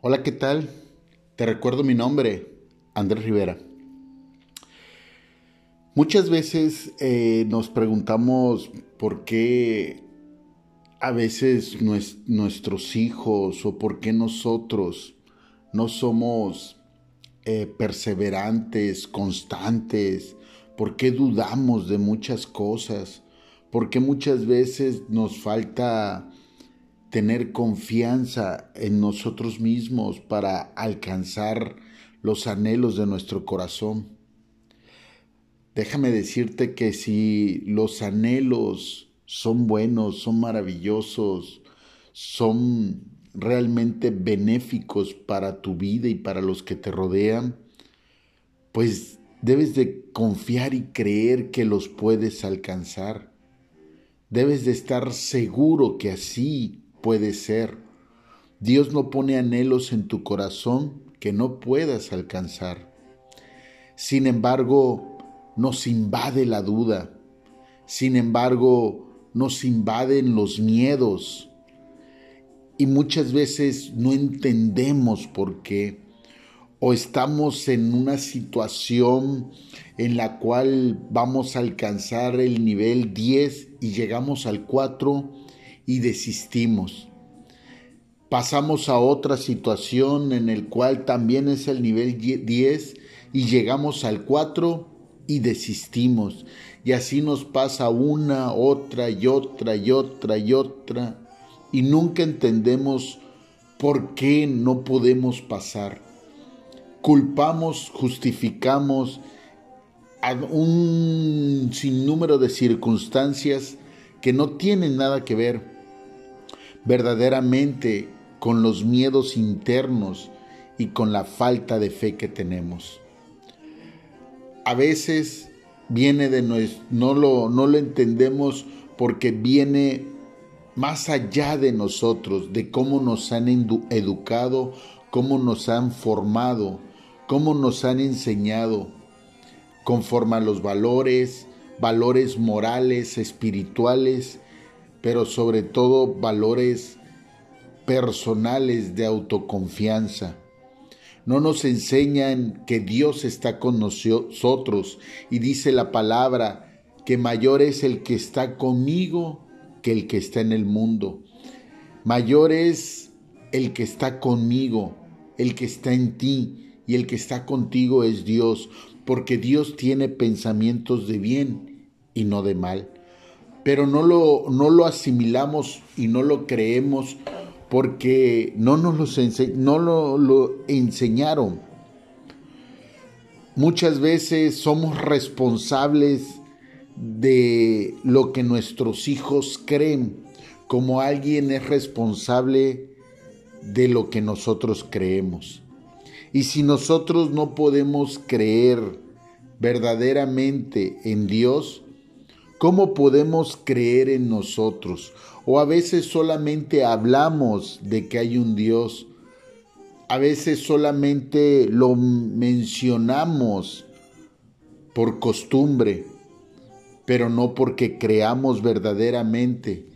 Hola, ¿qué tal? Te recuerdo mi nombre, Andrés Rivera. Muchas veces eh, nos preguntamos por qué a veces nuestros hijos o por qué nosotros no somos eh, perseverantes, constantes, por qué dudamos de muchas cosas, por qué muchas veces nos falta tener confianza en nosotros mismos para alcanzar los anhelos de nuestro corazón. Déjame decirte que si los anhelos son buenos, son maravillosos, son realmente benéficos para tu vida y para los que te rodean, pues debes de confiar y creer que los puedes alcanzar. Debes de estar seguro que así puede ser. Dios no pone anhelos en tu corazón que no puedas alcanzar. Sin embargo, nos invade la duda. Sin embargo, nos invaden los miedos. Y muchas veces no entendemos por qué. O estamos en una situación en la cual vamos a alcanzar el nivel 10 y llegamos al 4 y desistimos. Pasamos a otra situación en el cual también es el nivel 10 y llegamos al 4 y desistimos. Y así nos pasa una, otra y otra y otra y otra. Y nunca entendemos por qué no podemos pasar. Culpamos, justificamos a un sinnúmero de circunstancias que no tienen nada que ver verdaderamente con los miedos internos y con la falta de fe que tenemos. A veces viene de nuestro, no lo, no lo entendemos porque viene más allá de nosotros, de cómo nos han educado, cómo nos han formado, cómo nos han enseñado, conforme a los valores, valores morales, espirituales pero sobre todo valores personales de autoconfianza. No nos enseñan que Dios está con nosotros y dice la palabra que mayor es el que está conmigo que el que está en el mundo. Mayor es el que está conmigo, el que está en ti y el que está contigo es Dios, porque Dios tiene pensamientos de bien y no de mal pero no lo, no lo asimilamos y no lo creemos porque no nos no lo, lo enseñaron. Muchas veces somos responsables de lo que nuestros hijos creen, como alguien es responsable de lo que nosotros creemos. Y si nosotros no podemos creer verdaderamente en Dios, ¿Cómo podemos creer en nosotros? O a veces solamente hablamos de que hay un Dios. A veces solamente lo mencionamos por costumbre, pero no porque creamos verdaderamente.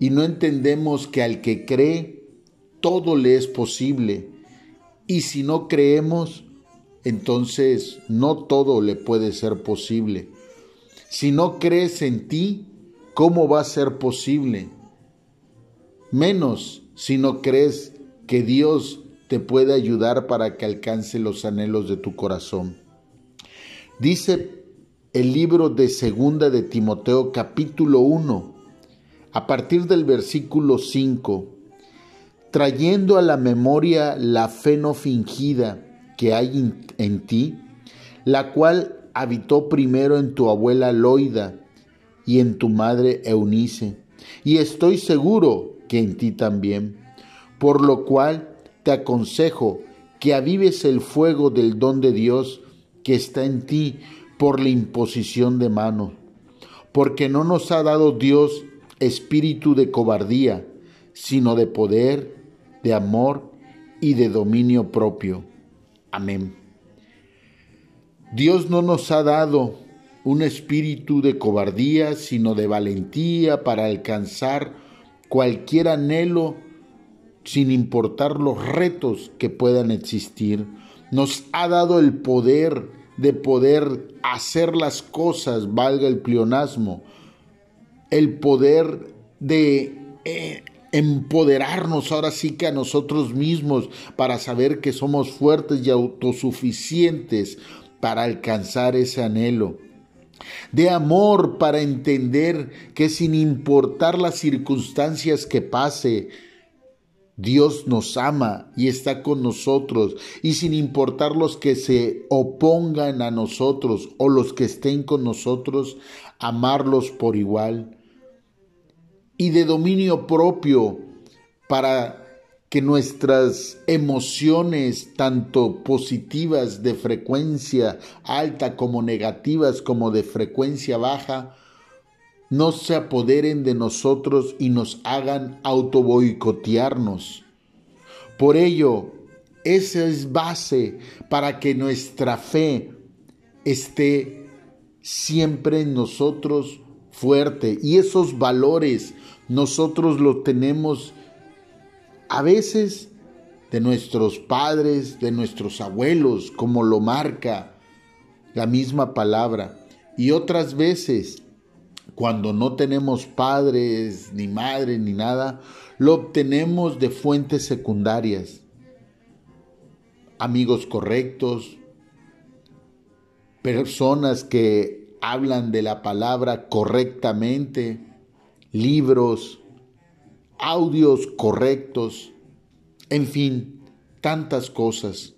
Y no entendemos que al que cree, todo le es posible. Y si no creemos, entonces no todo le puede ser posible. Si no crees en ti, ¿cómo va a ser posible? Menos si no crees que Dios te puede ayudar para que alcance los anhelos de tu corazón. Dice el libro de Segunda de Timoteo capítulo 1, a partir del versículo 5, trayendo a la memoria la fe no fingida que hay en ti, la cual habitó primero en tu abuela Loida y en tu madre Eunice, y estoy seguro que en ti también, por lo cual te aconsejo que avives el fuego del don de Dios que está en ti por la imposición de mano, porque no nos ha dado Dios espíritu de cobardía, sino de poder, de amor y de dominio propio. Amén. Dios no nos ha dado un espíritu de cobardía, sino de valentía para alcanzar cualquier anhelo sin importar los retos que puedan existir. Nos ha dado el poder de poder hacer las cosas, valga el pleonasmo, el poder de eh, empoderarnos ahora sí que a nosotros mismos para saber que somos fuertes y autosuficientes para alcanzar ese anhelo. De amor para entender que sin importar las circunstancias que pase, Dios nos ama y está con nosotros y sin importar los que se opongan a nosotros o los que estén con nosotros, amarlos por igual y de dominio propio para que nuestras emociones, tanto positivas de frecuencia alta como negativas como de frecuencia baja, no se apoderen de nosotros y nos hagan autoboicotearnos. Por ello, esa es base para que nuestra fe esté siempre en nosotros fuerte y esos valores nosotros los tenemos a veces de nuestros padres, de nuestros abuelos, como lo marca la misma palabra, y otras veces cuando no tenemos padres, ni madres, ni nada, lo obtenemos de fuentes secundarias. Amigos correctos, personas que hablan de la palabra correctamente, libros, audios correctos, en fin, tantas cosas.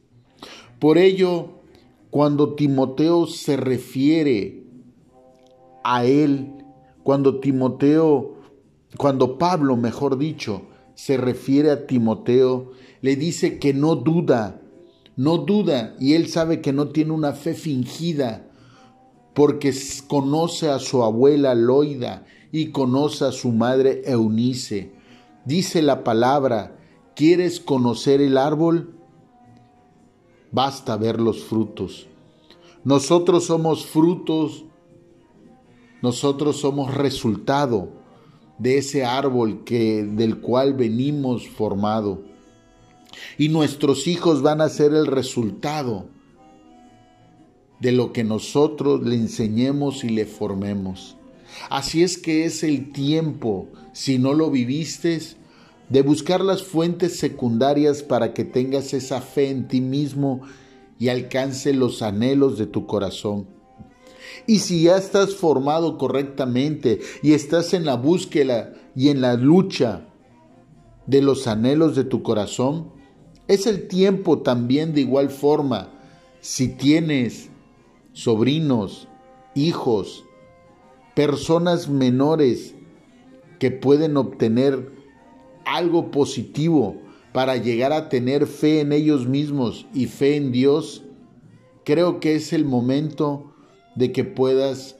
Por ello, cuando Timoteo se refiere a él, cuando Timoteo, cuando Pablo, mejor dicho, se refiere a Timoteo, le dice que no duda, no duda, y él sabe que no tiene una fe fingida, porque conoce a su abuela Loida y conoce a su madre Eunice. Dice la palabra, ¿quieres conocer el árbol? Basta ver los frutos. Nosotros somos frutos, nosotros somos resultado de ese árbol que del cual venimos formado. Y nuestros hijos van a ser el resultado de lo que nosotros le enseñemos y le formemos. Así es que es el tiempo, si no lo viviste, de buscar las fuentes secundarias para que tengas esa fe en ti mismo y alcance los anhelos de tu corazón. Y si ya estás formado correctamente y estás en la búsqueda y en la lucha de los anhelos de tu corazón, es el tiempo también de igual forma, si tienes sobrinos, hijos, personas menores que pueden obtener algo positivo para llegar a tener fe en ellos mismos y fe en Dios, creo que es el momento de que puedas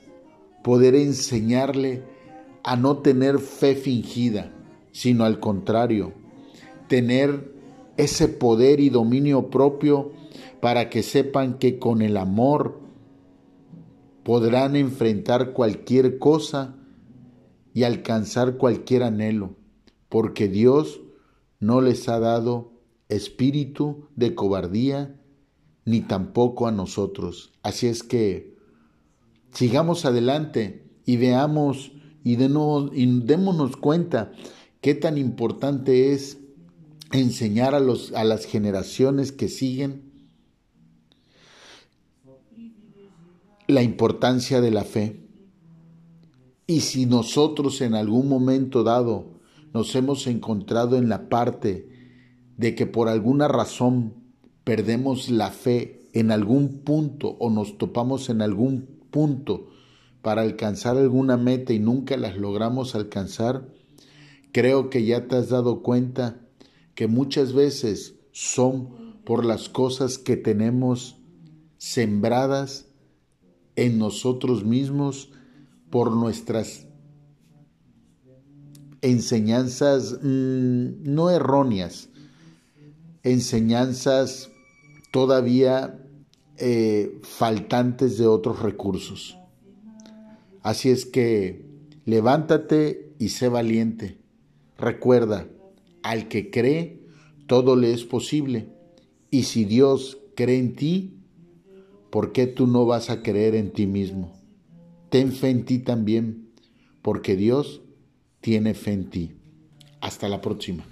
poder enseñarle a no tener fe fingida, sino al contrario, tener ese poder y dominio propio para que sepan que con el amor podrán enfrentar cualquier cosa y alcanzar cualquier anhelo, porque Dios no les ha dado espíritu de cobardía, ni tampoco a nosotros. Así es que sigamos adelante y veamos y, y démonos cuenta qué tan importante es enseñar a, los, a las generaciones que siguen la importancia de la fe. Y si nosotros en algún momento dado nos hemos encontrado en la parte de que por alguna razón perdemos la fe en algún punto o nos topamos en algún punto para alcanzar alguna meta y nunca las logramos alcanzar, creo que ya te has dado cuenta que muchas veces son por las cosas que tenemos sembradas en nosotros mismos por nuestras enseñanzas mm, no erróneas, enseñanzas todavía eh, faltantes de otros recursos. Así es que levántate y sé valiente. Recuerda, al que cree, todo le es posible. Y si Dios cree en ti, ¿por qué tú no vas a creer en ti mismo? Ten fe en ti también, porque Dios tiene fe en ti. Hasta la próxima.